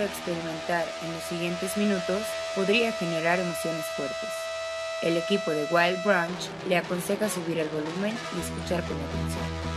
experimentar en los siguientes minutos podría generar emociones fuertes. El equipo de Wild Branch le aconseja subir el volumen y escuchar con atención.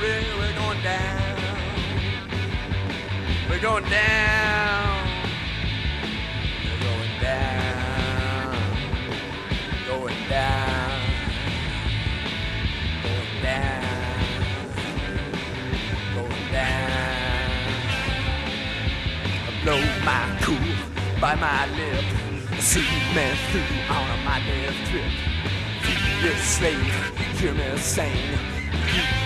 river, we're going down. We're going down. We're going down. Going down. Going down. Going down. I blow my cool by my lip. See me through on a my death trip. Feel you slave, hear me sing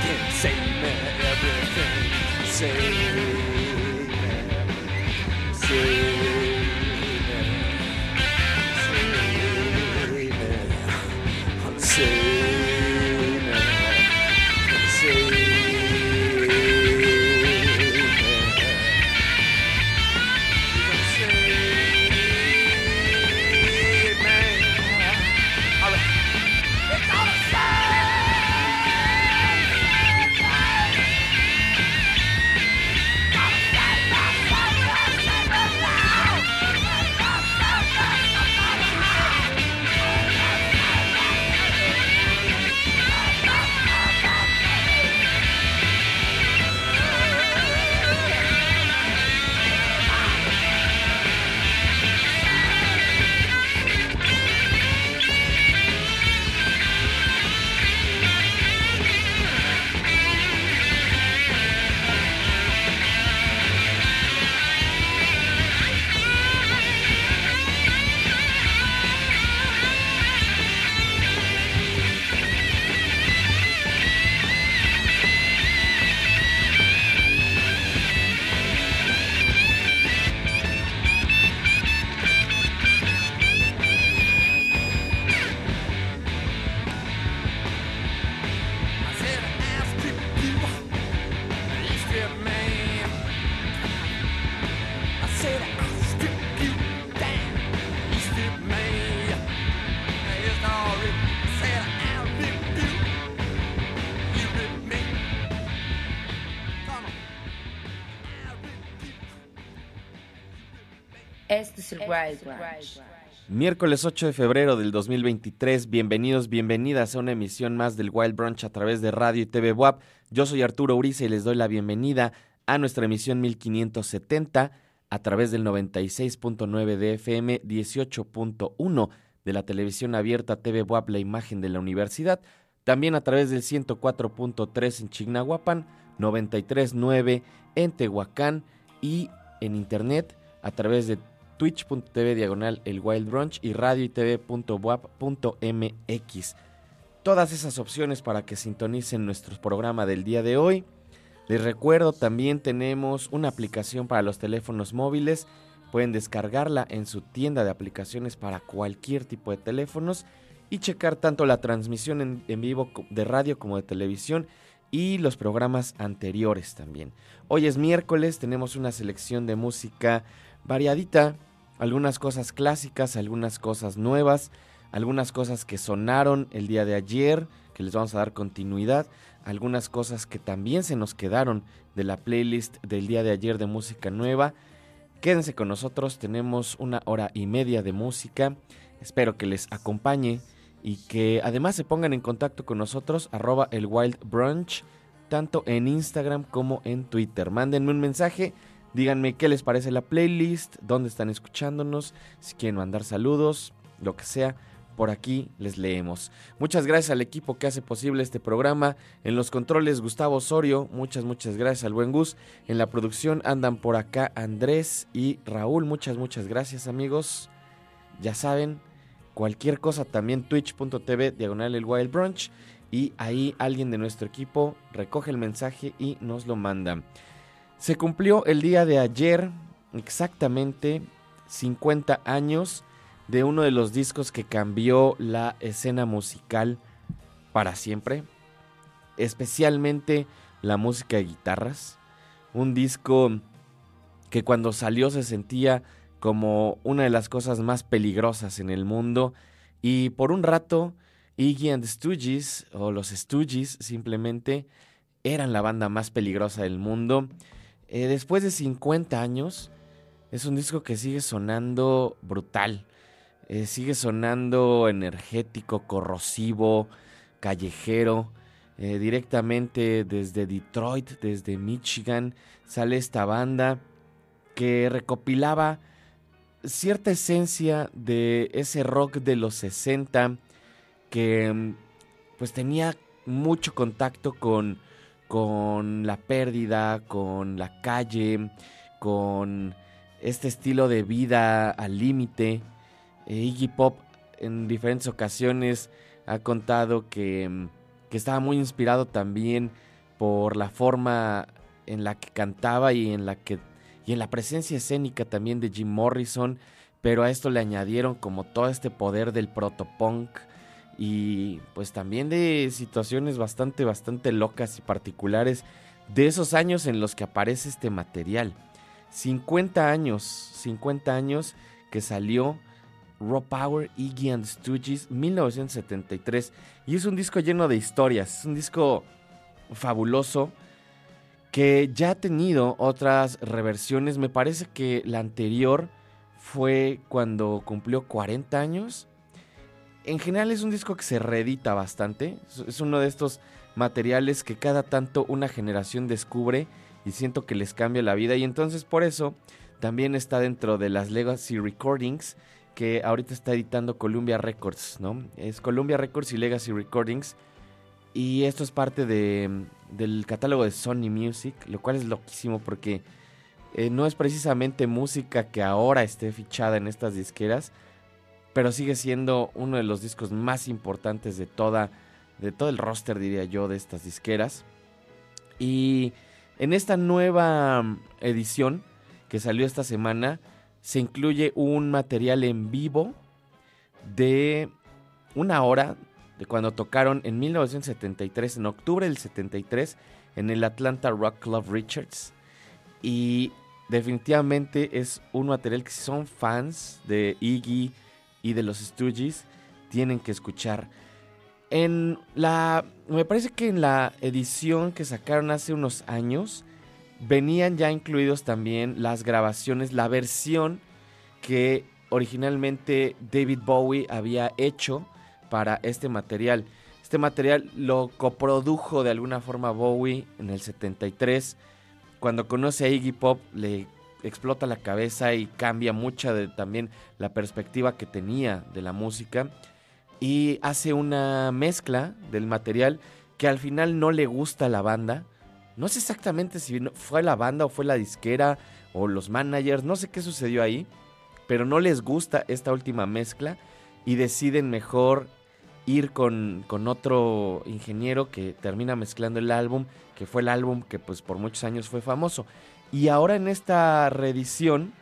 can save me everything. Save me, save me. say Este es el Wild. Miércoles 8 de febrero del 2023, bienvenidos, bienvenidas a una emisión más del Wild Brunch a través de Radio y TV WAP. Yo soy Arturo Uriza y les doy la bienvenida a nuestra emisión 1570 a través del 96.9 de FM, 18.1 de la televisión abierta TV WAP, la imagen de la universidad, también a través del 104.3 en Chignahuapan, 93.9 en Tehuacán y en internet a través de twitch.tv diagonal el Wild Brunch y radio. Todas esas opciones para que sintonicen nuestro programa del día de hoy. Les recuerdo, también tenemos una aplicación para los teléfonos móviles. Pueden descargarla en su tienda de aplicaciones para cualquier tipo de teléfonos y checar tanto la transmisión en vivo de radio como de televisión y los programas anteriores también. Hoy es miércoles, tenemos una selección de música variadita, algunas cosas clásicas, algunas cosas nuevas, algunas cosas que sonaron el día de ayer, que les vamos a dar continuidad, algunas cosas que también se nos quedaron de la playlist del día de ayer de música nueva. Quédense con nosotros, tenemos una hora y media de música, espero que les acompañe y que además se pongan en contacto con nosotros, arroba el Wild Brunch, tanto en Instagram como en Twitter. Mándenme un mensaje Díganme qué les parece la playlist, dónde están escuchándonos, si quieren mandar saludos, lo que sea. Por aquí les leemos. Muchas gracias al equipo que hace posible este programa. En los controles, Gustavo Osorio. Muchas, muchas gracias al buen Gus. En la producción andan por acá Andrés y Raúl. Muchas, muchas gracias, amigos. Ya saben, cualquier cosa también twitch.tv diagonal el Wild Brunch. Y ahí alguien de nuestro equipo recoge el mensaje y nos lo manda. Se cumplió el día de ayer exactamente 50 años de uno de los discos que cambió la escena musical para siempre, especialmente la música de guitarras. Un disco que cuando salió se sentía como una de las cosas más peligrosas en el mundo y por un rato Iggy and the Stooges o los Stooges simplemente eran la banda más peligrosa del mundo eh, después de 50 años, es un disco que sigue sonando brutal. Eh, sigue sonando energético, corrosivo, callejero. Eh, directamente desde Detroit, desde Michigan, sale esta banda que recopilaba cierta esencia de ese rock de los 60 que mm, pues tenía mucho contacto con con la pérdida, con la calle, con este estilo de vida al límite. Eh, Iggy Pop en diferentes ocasiones ha contado que, que, estaba muy inspirado también por la forma en la que cantaba y en la que y en la presencia escénica también de Jim Morrison, pero a esto le añadieron como todo este poder del protopunk y pues también de situaciones bastante, bastante locas y particulares de esos años en los que aparece este material. 50 años, 50 años que salió Raw Power, Iggy and Stooges, 1973. Y es un disco lleno de historias, es un disco fabuloso que ya ha tenido otras reversiones. Me parece que la anterior fue cuando cumplió 40 años en general es un disco que se reedita bastante. Es uno de estos materiales que cada tanto una generación descubre y siento que les cambia la vida. Y entonces por eso también está dentro de las Legacy Recordings que ahorita está editando Columbia Records, ¿no? Es Columbia Records y Legacy Recordings. Y esto es parte de, del catálogo de Sony Music, lo cual es loquísimo porque eh, no es precisamente música que ahora esté fichada en estas disqueras, pero sigue siendo uno de los discos más importantes de toda de todo el roster diría yo de estas disqueras. Y en esta nueva mm, edición que salió esta semana se incluye un material en vivo de una hora de cuando tocaron en 1973, en octubre del 73, en el Atlanta Rock Club Richards. Y definitivamente es un material que son fans de Iggy, y de los Stooges tienen que escuchar. En la. Me parece que en la edición que sacaron hace unos años. Venían ya incluidos también las grabaciones, la versión que originalmente David Bowie había hecho para este material. Este material lo coprodujo de alguna forma Bowie en el 73. Cuando conoce a Iggy Pop le explota la cabeza y cambia mucha de también la perspectiva que tenía de la música y hace una mezcla del material que al final no le gusta a la banda. No sé exactamente si fue la banda o fue la disquera o los managers, no sé qué sucedió ahí, pero no les gusta esta última mezcla y deciden mejor ir con, con, otro ingeniero que termina mezclando el álbum, que fue el álbum que pues por muchos años fue famoso. Y ahora en esta reedición,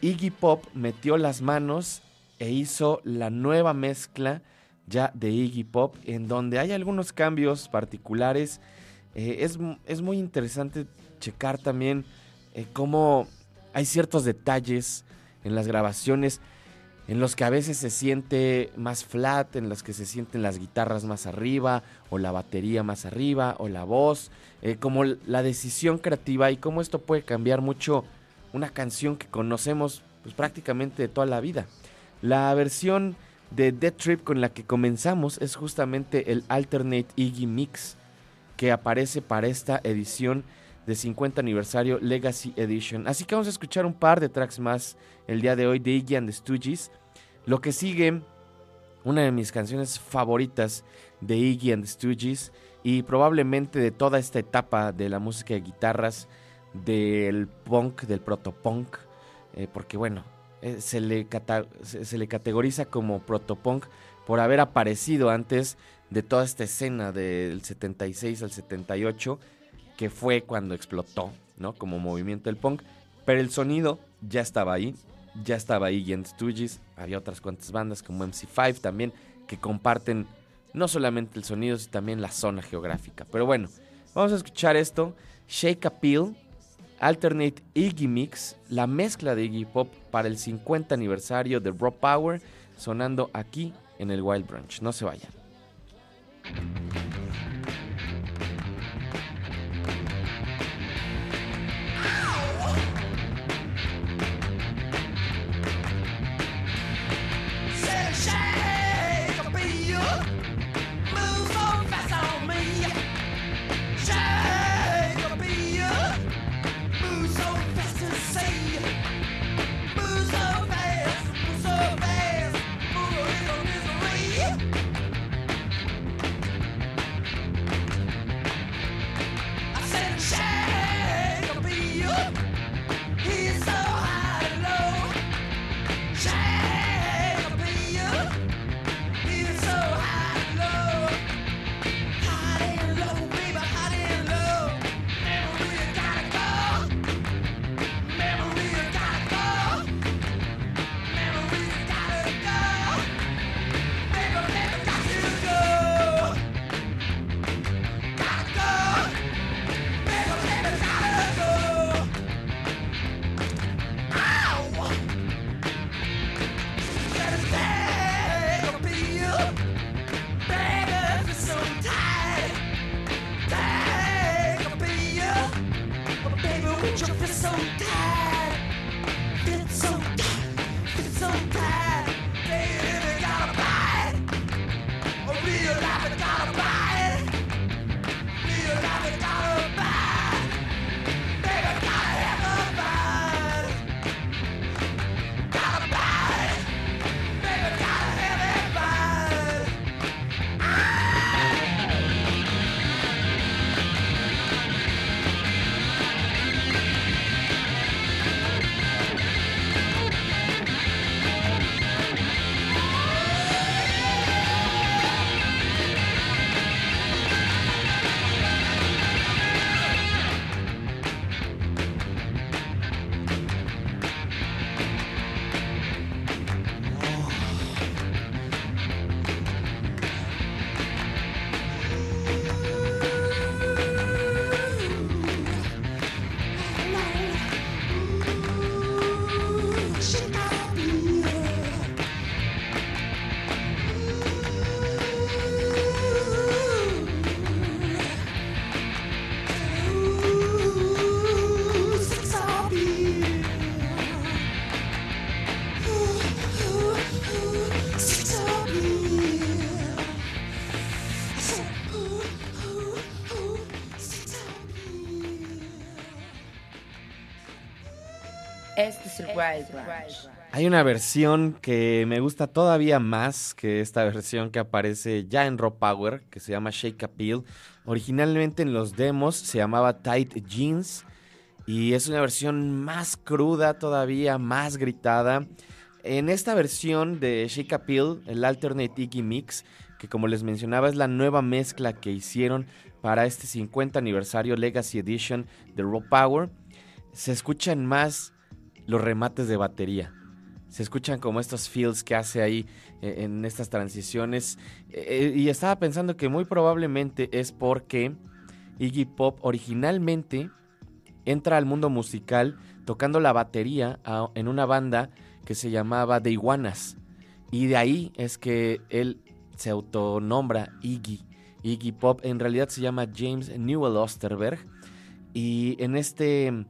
Iggy Pop metió las manos e hizo la nueva mezcla ya de Iggy Pop, en donde hay algunos cambios particulares. Eh, es, es, muy interesante checar también eh, cómo hay ciertos detalles en las grabaciones en los que a veces se siente más flat, en los que se sienten las guitarras más arriba, o la batería más arriba, o la voz, eh, como la decisión creativa y cómo esto puede cambiar mucho una canción que conocemos pues, prácticamente de toda la vida. La versión de Dead Trip con la que comenzamos es justamente el Alternate Iggy Mix que aparece para esta edición de 50 aniversario Legacy Edition. Así que vamos a escuchar un par de tracks más el día de hoy de Iggy and the Stooges. Lo que sigue, una de mis canciones favoritas de Iggy and the Stooges y probablemente de toda esta etapa de la música de guitarras, del punk, del protopunk, eh, porque bueno, eh, se, le se, le categoriza como protopunk por haber aparecido antes de toda esta escena del 76 al 78, que fue cuando explotó, ¿no? Como movimiento del punk, pero el sonido ya estaba ahí, ya estaba ahí Jens Stooges, había otras cuantas bandas como MC5 también que comparten no solamente el sonido, sino también la zona geográfica. Pero bueno, vamos a escuchar esto, Shake a Peel Alternate Iggy Mix, la mezcla de Iggy Pop para el 50 aniversario de Raw Power, sonando aquí en el Wild Branch. No se vayan. Hay una versión que me gusta todavía más que esta versión que aparece ya en Raw Power, que se llama Shake Appeal. Originalmente en los demos se llamaba Tight Jeans y es una versión más cruda todavía, más gritada. En esta versión de Shake Appeal, el Alternate Iggy Mix, que como les mencionaba es la nueva mezcla que hicieron para este 50 aniversario Legacy Edition de Raw Power, se escuchan más los remates de batería se escuchan como estos feels que hace ahí eh, en estas transiciones. Eh, y estaba pensando que muy probablemente es porque Iggy Pop originalmente entra al mundo musical tocando la batería en una banda que se llamaba The Iguanas. Y de ahí es que él se autonombra Iggy. Iggy Pop en realidad se llama James Newell Osterberg. Y en este,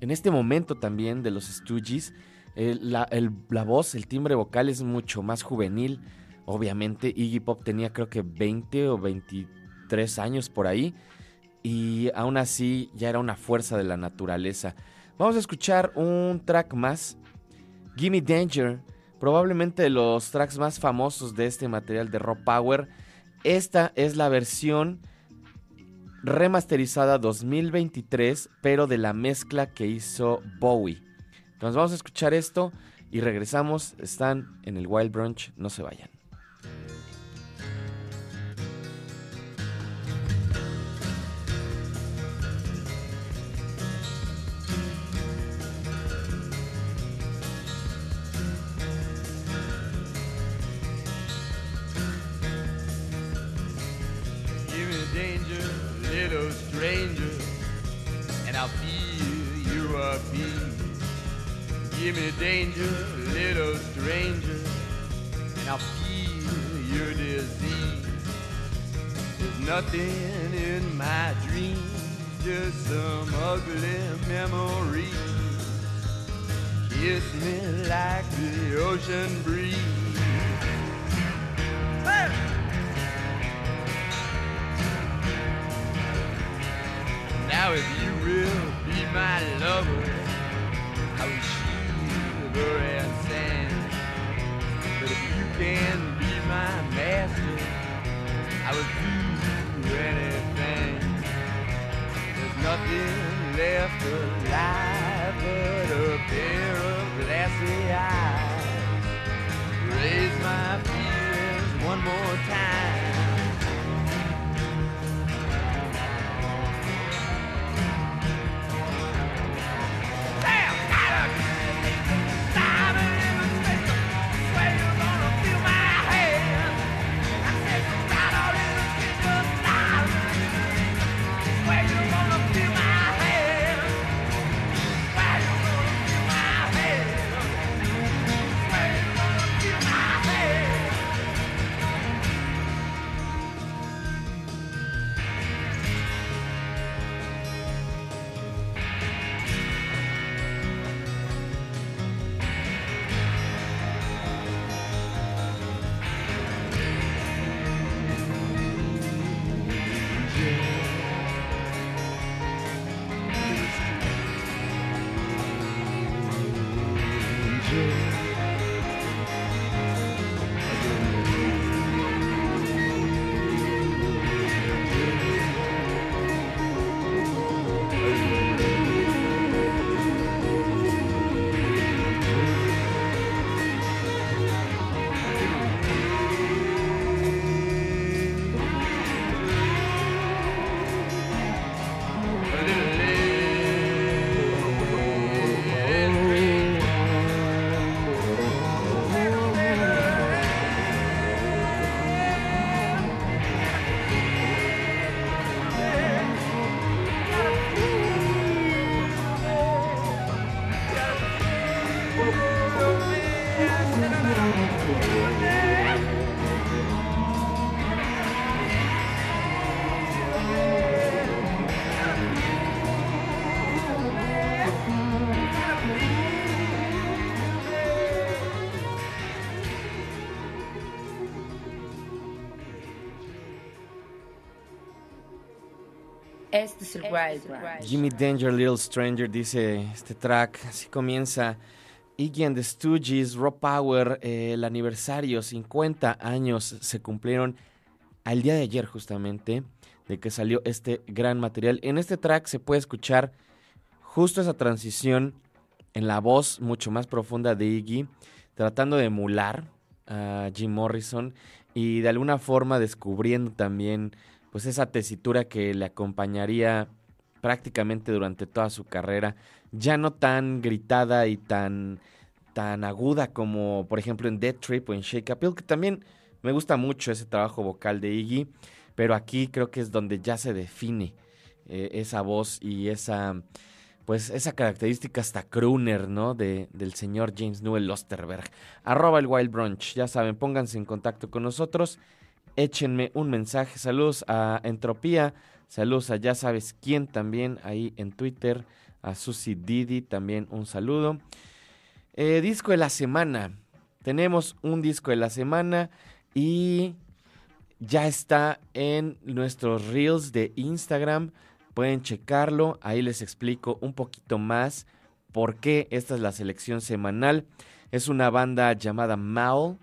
en este momento también de los Stooges, la, voz, el timbre vocal es mucho más juvenil. Obviamente, Iggy Pop tenía creo que 20 o 23 años por ahí. Y aún así ya era una fuerza de la naturaleza. Vamos a escuchar un track más. Gimme Danger. Probablemente de los tracks más famosos de este material de Rock Power. Esta es la versión remasterizada 2023, pero de la mezcla que hizo Bowie. Entonces vamos a escuchar esto y regresamos. Están en el Wild Brunch, no se vayan. Little stranger, and I'll feel you are being Give me danger, little stranger, and I'll feel your disease. There's nothing in my dreams, just some ugly memories. Kiss me like the ocean breeze. real, be my lover. Este es el Wild Jimmy Danger, Little Stranger, dice este track. Así comienza. Iggy and the Stooges, Rock Power, eh, el aniversario, 50 años se cumplieron al día de ayer justamente de que salió este gran material. En este track se puede escuchar justo esa transición en la voz mucho más profunda de Iggy, tratando de emular a Jim Morrison y de alguna forma descubriendo también pues esa tesitura que le acompañaría prácticamente durante toda su carrera, ya no tan gritada y tan tan aguda como por ejemplo en Dead Trip o en Shake Up que también me gusta mucho ese trabajo vocal de Iggy, pero aquí creo que es donde ya se define eh, esa voz y esa pues esa característica hasta crooner, ¿no? De, del señor James Newell Osterberg. Arroba el Wild Brunch, ya saben, pónganse en contacto con nosotros, échenme un mensaje, saludos a Entropía, saludos a ya sabes quién también ahí en Twitter, a Susi Didi también un saludo. Eh, disco de la semana, tenemos un disco de la semana y ya está en nuestros reels de Instagram. Pueden checarlo, ahí les explico un poquito más por qué esta es la selección semanal. Es una banda llamada Maul,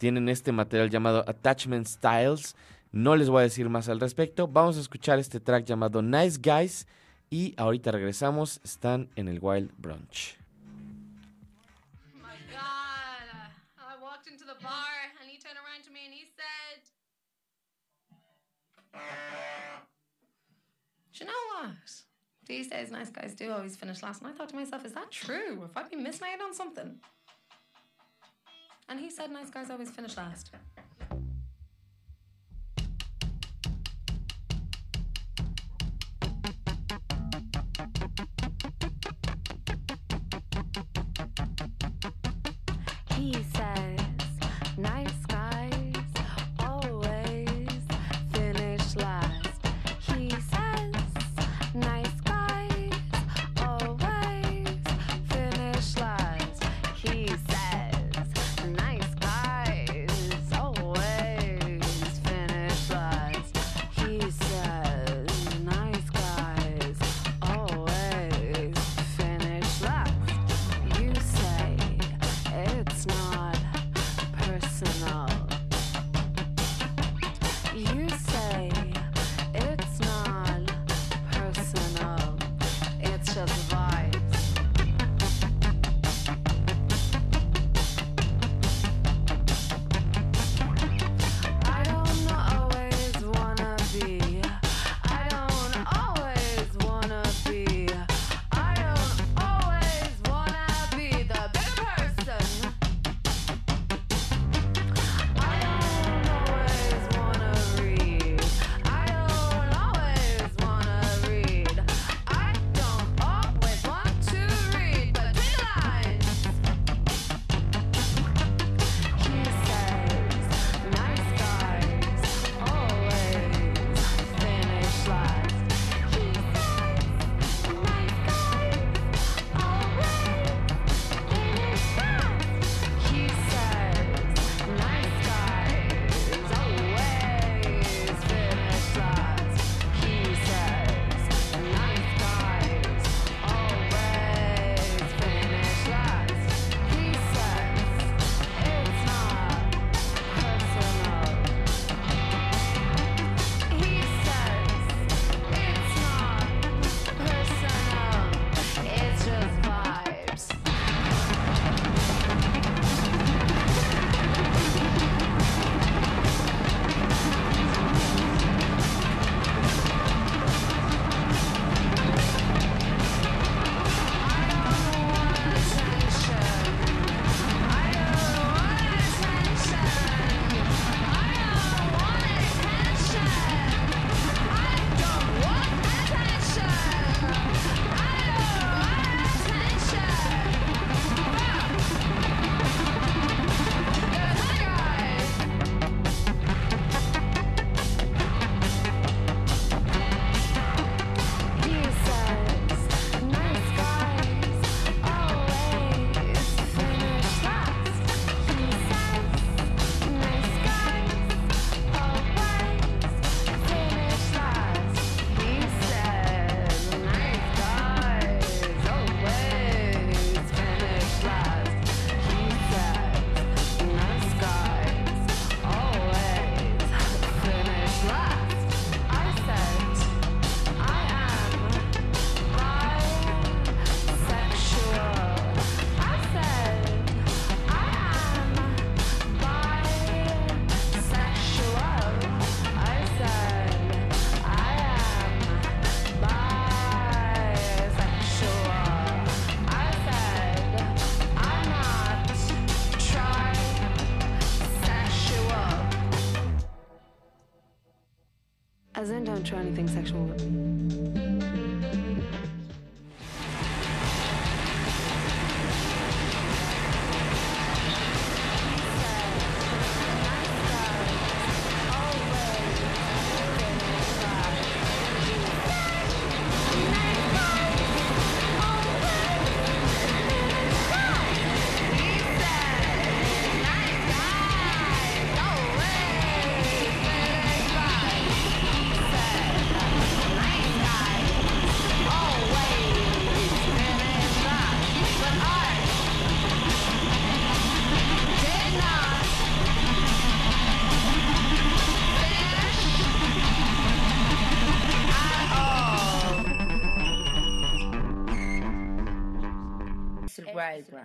tienen este material llamado Attachment Styles. No les voy a decir más al respecto. Vamos a escuchar este track llamado Nice Guys y ahorita regresamos. Están en el Wild Brunch. Do you know what? These days, nice guys do always finish last. And I thought to myself, is that true? Have I been out on something? And he said, nice guys always finish last. Try anything sexual with me. Es el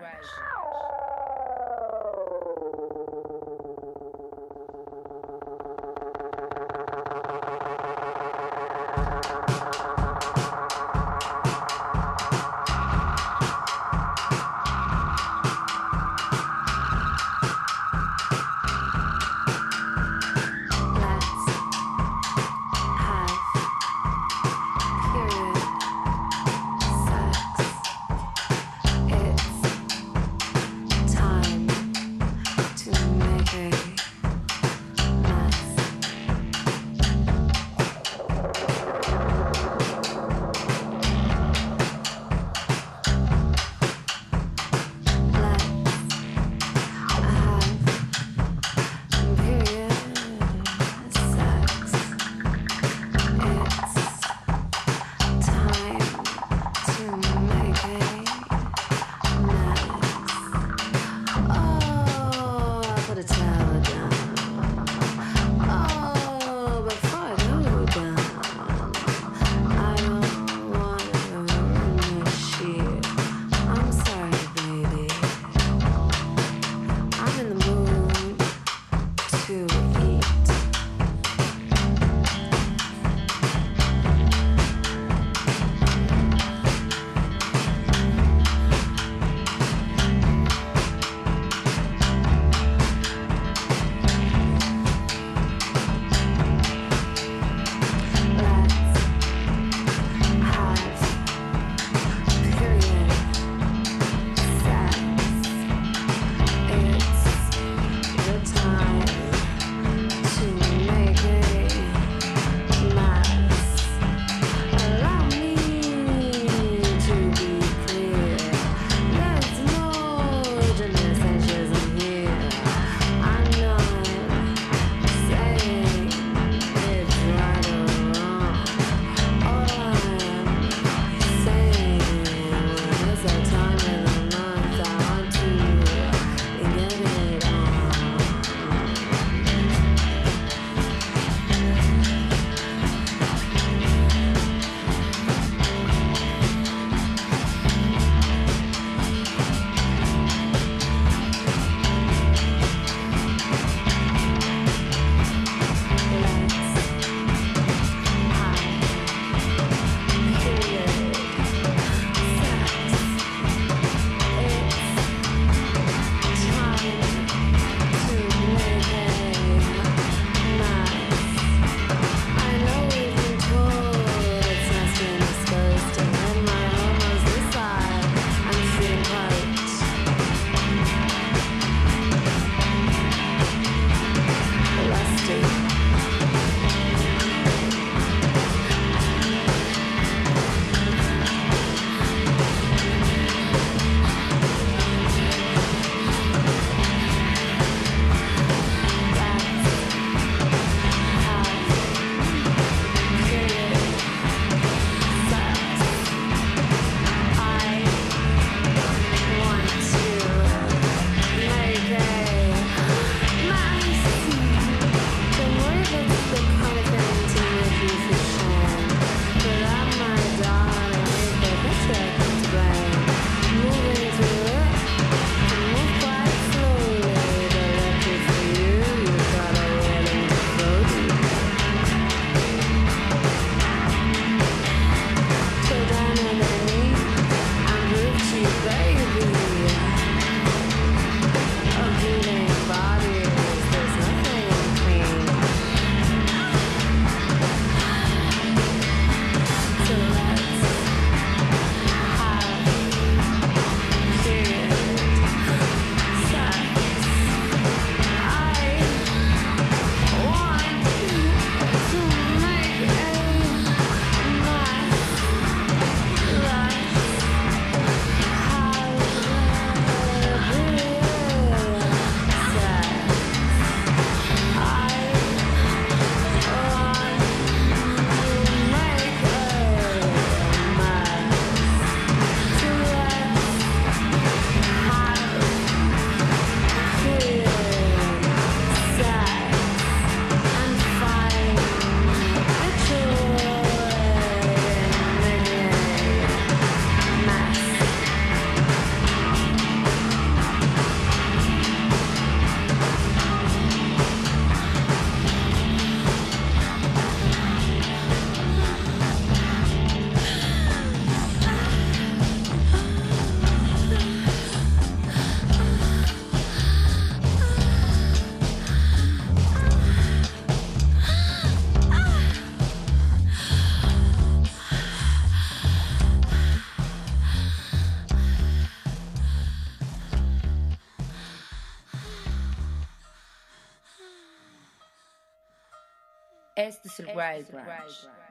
Este es el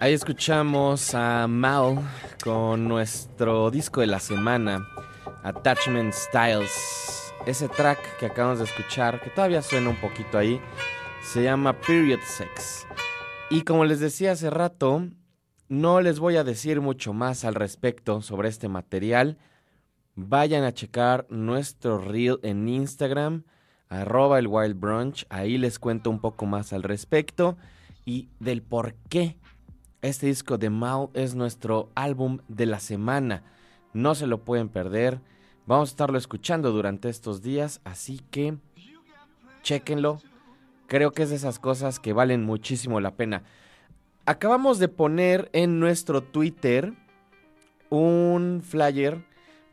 Ahí escuchamos a Mal con nuestro disco de la semana, Attachment Styles. Ese track que acabamos de escuchar, que todavía suena un poquito ahí, se llama Period Sex. Y como les decía hace rato, no les voy a decir mucho más al respecto sobre este material. Vayan a checar nuestro reel en Instagram, arroba el Wild. Ahí les cuento un poco más al respecto y del por qué este disco de Mao es nuestro álbum de la semana. No se lo pueden perder. Vamos a estarlo escuchando durante estos días, así que chequenlo. Creo que es de esas cosas que valen muchísimo la pena. Acabamos de poner en nuestro Twitter un flyer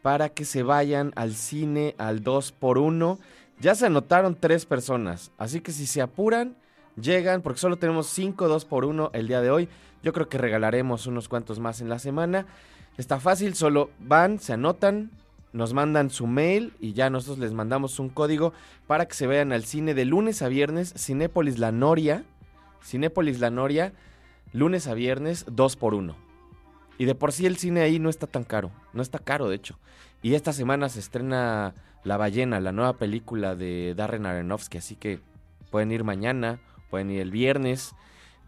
para que se vayan al cine al 2x1. Ya se anotaron tres personas, así que si se apuran, llegan, porque solo tenemos 5 2x1 el día de hoy. Yo creo que regalaremos unos cuantos más en la semana. Está fácil, solo van, se anotan, nos mandan su mail y ya nosotros les mandamos un código para que se vayan al cine de lunes a viernes, Cinépolis La Noria. Cinépolis La Noria, lunes a viernes, 2 por 1 Y de por sí el cine ahí no está tan caro, no está caro de hecho. Y esta semana se estrena La Ballena, la nueva película de Darren Aronofsky, así que pueden ir mañana, pueden ir el viernes.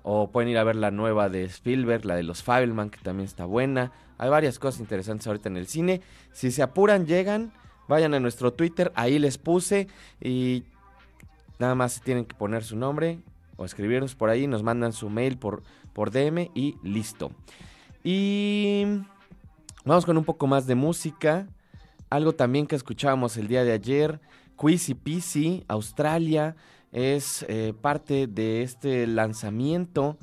O pueden ir a ver la nueva de Spielberg, la de los Fabelman, que también está buena. Hay varias cosas interesantes ahorita en el cine. Si se apuran, llegan, vayan a nuestro Twitter, ahí les puse y nada más tienen que poner su nombre o escribirnos por ahí, nos mandan su mail por, por DM y listo. Y vamos con un poco más de música. Algo también que escuchábamos el día de ayer, Quizzy Peasy, Australia es eh, parte de este lanzamiento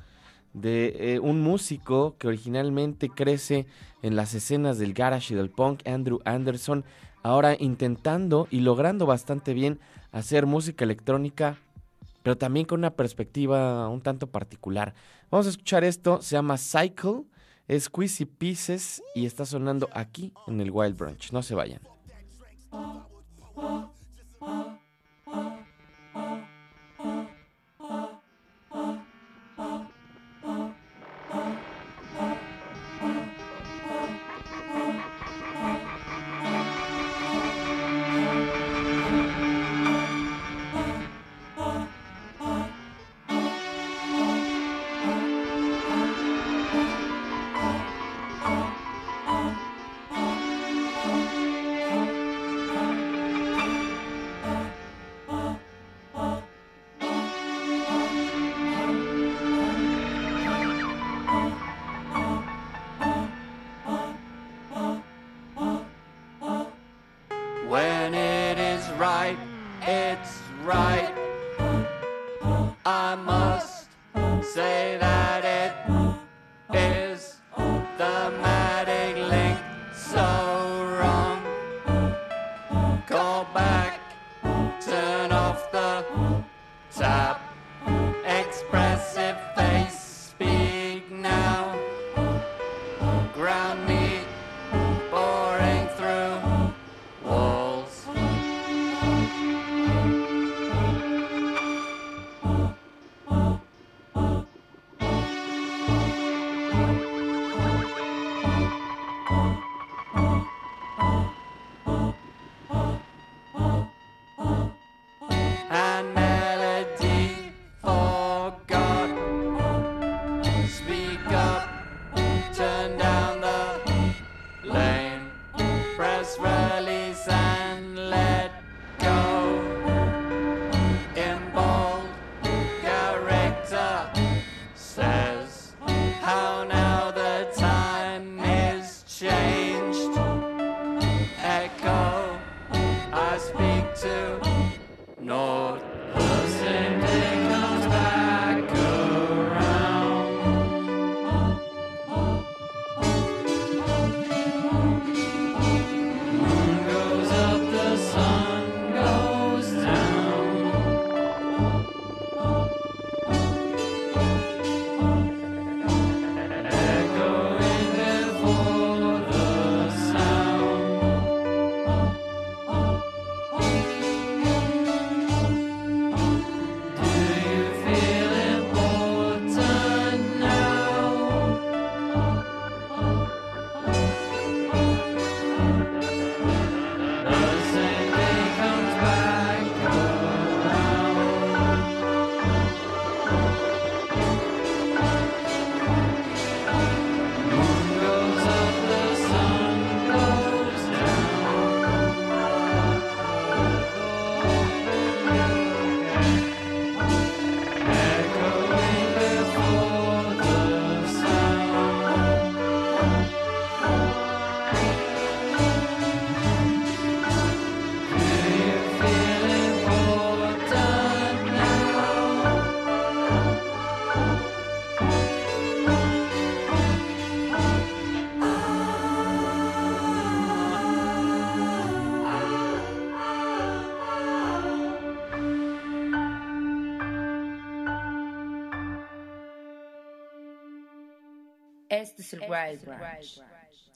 de eh, un músico que originalmente crece en las escenas del garage y del punk, Andrew Anderson, ahora intentando y logrando bastante bien hacer música electrónica, pero también con una perspectiva un tanto particular. Vamos a escuchar esto, se llama Cycle, es Quizzy Pieces y está sonando aquí en el Wild Branch. No se vayan.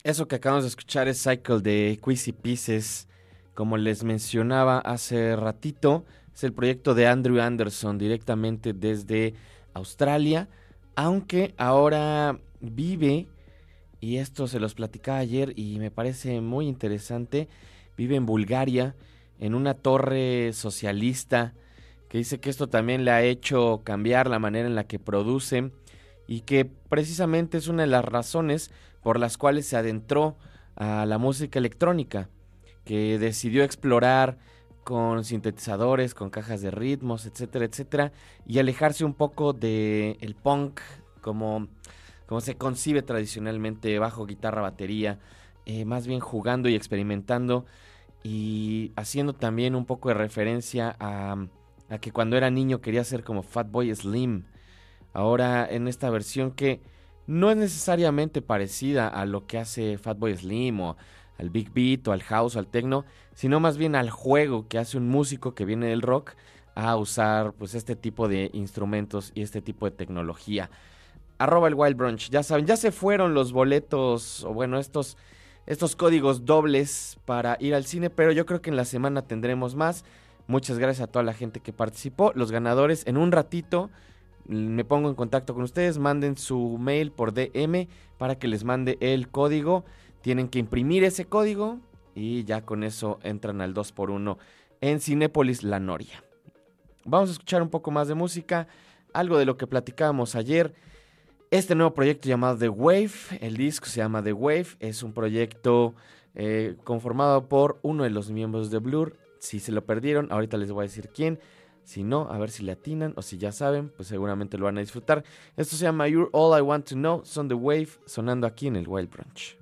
Eso que acabamos de escuchar es Cycle de Quizzy Pieces. Como les mencionaba hace ratito, es el proyecto de Andrew Anderson directamente desde Australia, aunque ahora vive, y esto se los platicaba ayer y me parece muy interesante, vive en Bulgaria, en una torre socialista, que dice que esto también le ha hecho cambiar la manera en la que produce y que precisamente es una de las razones por las cuales se adentró a la música electrónica, que decidió explorar con sintetizadores, con cajas de ritmos, etcétera, etcétera, y alejarse un poco de el punk como, como se concibe tradicionalmente bajo guitarra, batería, eh, más bien jugando y experimentando y haciendo también un poco de referencia a, a que cuando era niño quería ser como Fatboy Slim. Ahora en esta versión que no es necesariamente parecida a lo que hace Fatboy Slim o al Big Beat o al House o al Techno, sino más bien al juego que hace un músico que viene del rock a usar pues este tipo de instrumentos y este tipo de tecnología. Arroba el Wild Brunch, ya saben, ya se fueron los boletos o bueno, estos, estos códigos dobles para ir al cine, pero yo creo que en la semana tendremos más. Muchas gracias a toda la gente que participó. Los ganadores en un ratito me pongo en contacto con ustedes, manden su mail por DM para que les mande el código. Tienen que imprimir ese código y ya con eso entran al 2x1 en Cinépolis La Noria. Vamos a escuchar un poco más de música, algo de lo que platicábamos ayer. Este nuevo proyecto llamado The Wave, el disco se llama The Wave, es un proyecto eh, conformado por uno de los miembros de Blur. Si se lo perdieron, ahorita les voy a decir quién. Si no, a ver si le atinan o si ya saben, pues seguramente lo van a disfrutar. Esto se llama You're All I Want to Know, son The Wave, sonando aquí en el Wild Brunch.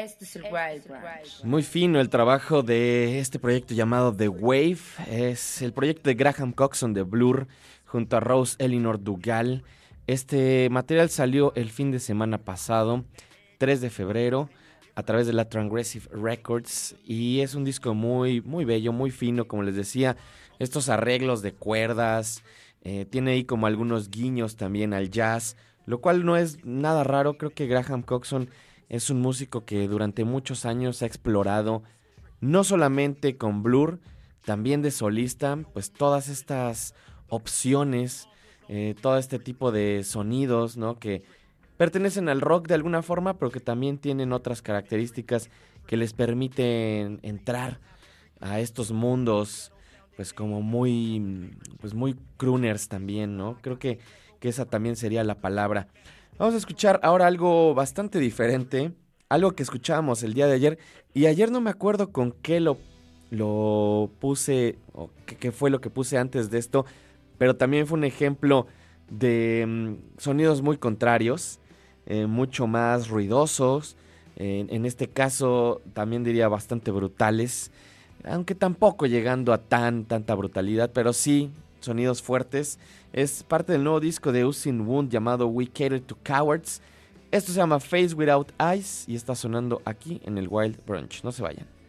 Este es el Wild Branch. Muy fino el trabajo de este proyecto llamado The Wave. Es el proyecto de Graham Coxon de Blur junto a Rose Elinor Dugal. Este material salió el fin de semana pasado, 3 de febrero, a través de la Transgressive Records. Y es un disco muy, muy bello, muy fino, como les decía. Estos arreglos de cuerdas. eh, tiene ahí como algunos guiños también al jazz, lo cual no es nada raro. Creo que Graham Coxon es un músico que durante muchos años ha explorado, no solamente con Blur, también de solista, pues todas estas opciones, eh, todo este tipo de sonidos, ¿no? Que pertenecen al rock de alguna forma, pero que también tienen otras características que les permiten entrar a estos mundos, pues como muy, pues muy crooners también, ¿no? Creo que, que esa también sería la palabra. Vamos a escuchar ahora algo bastante diferente, algo que escuchábamos el día de ayer, y ayer no me acuerdo con qué lo, lo puse, o qué, fue lo que puse antes de esto, pero también fue un ejemplo de mm, sonidos muy contrarios, eh, mucho más ruidosos, en este caso también diría bastante brutales, aunque tampoco llegando a tan, tanta brutalidad, pero sí sonidos fuertes. Es parte del nuevo disco de Usin Wound llamado We Cater to Cowards. Esto se llama Face Without Eyes y está sonando aquí en el Wild Brunch. No se vayan.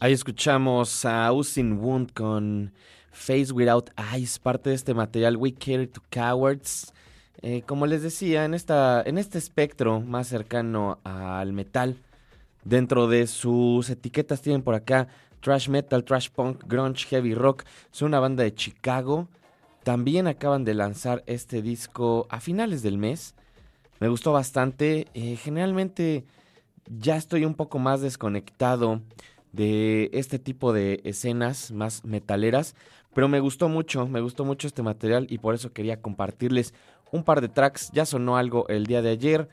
Ahí escuchamos a Austin Wound con Face Without Eyes, parte de este material We Care to Cowards. Eh, como les decía, en, esta, en este espectro más cercano al metal, dentro de sus etiquetas tienen por acá Trash Metal, Trash Punk, Grunge, Heavy Rock. Son una banda de Chicago. También acaban de lanzar este disco a finales del mes. Me gustó bastante. Eh, generalmente ya estoy un poco más desconectado de este tipo de escenas más metaleras, pero me gustó mucho, me gustó mucho este material y por eso quería compartirles un par de tracks. Ya sonó algo el día de ayer.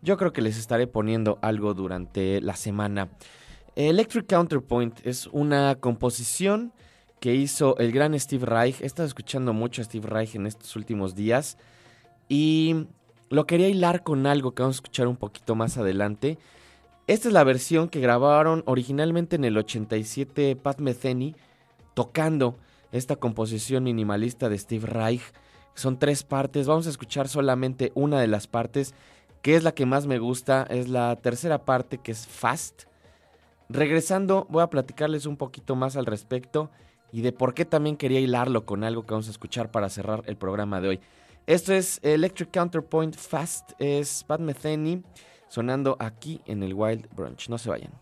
Yo creo que les estaré poniendo algo durante la semana. Electric Counterpoint es una composición que hizo el gran Steve Reich. He estado escuchando mucho a Steve Reich en estos últimos días y lo quería hilar con algo que vamos a escuchar un poquito más adelante. Esta es la versión que grabaron originalmente en el 87 Pat Metheny tocando esta composición minimalista de Steve Reich. Son tres partes, vamos a escuchar solamente una de las partes, que es la que más me gusta, es la tercera parte que es Fast. Regresando voy a platicarles un poquito más al respecto y de por qué también quería hilarlo con algo que vamos a escuchar para cerrar el programa de hoy. Esto es Electric Counterpoint Fast, es Pat Metheny sonando aquí en el Wild Brunch. No se vayan.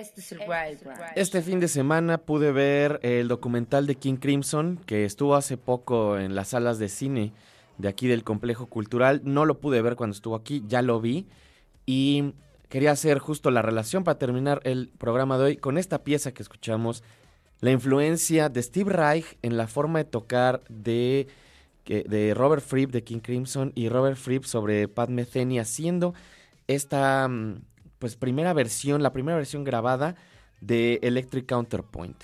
Este es el Wild Branch. Este fin de semana pude ver el documental de King Crimson, que estuvo hace poco en las salas de cine de aquí del complejo cultural. No lo pude ver cuando estuvo aquí, ya lo vi. Y quería hacer justo la relación para terminar el programa de hoy con esta pieza que escuchamos. La influencia de Steve Reich en la forma de tocar de, de Robert Fripp de King Crimson y Robert Fripp sobre Pat Metheny haciendo esta mm, pues primera versión, la primera versión grabada de Electric Counterpoint.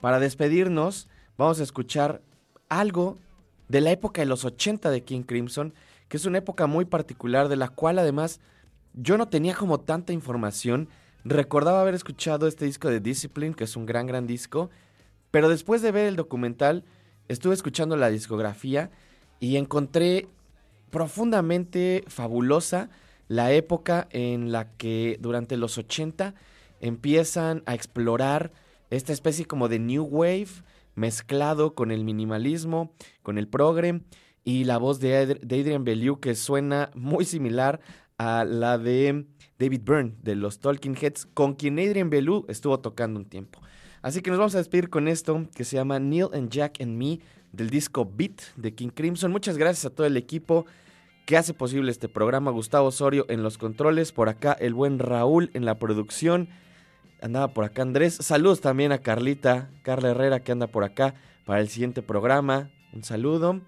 Para despedirnos, vamos a escuchar algo de la época de los 80 de King Crimson, que es una época muy particular de la cual además yo no tenía como tanta información. Recordaba haber escuchado este disco de Discipline, que es un gran, gran disco, pero después de ver el documental, estuve escuchando la discografía y encontré profundamente fabulosa la época en la que durante los 80 empiezan a explorar esta especie como de new wave mezclado con el minimalismo, con el progre y la voz de, Adr- de Adrian Bellew que suena muy similar a la de David Byrne de los Talking Heads, con quien Adrian Bellew estuvo tocando un tiempo. Así que nos vamos a despedir con esto que se llama Neil and Jack and Me del disco Beat de King Crimson. Muchas gracias a todo el equipo que hace posible este programa. Gustavo Osorio en los controles, por acá el buen Raúl en la producción. Andaba por acá Andrés. Saludos también a Carlita, Carla Herrera que anda por acá para el siguiente programa. Un saludo.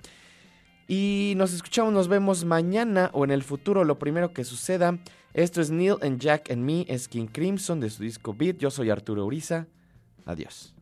Y nos escuchamos, nos vemos mañana o en el futuro, lo primero que suceda. Esto es Neil and Jack and Me, es King Crimson de su disco Beat. Yo soy Arturo Uriza. Adiós.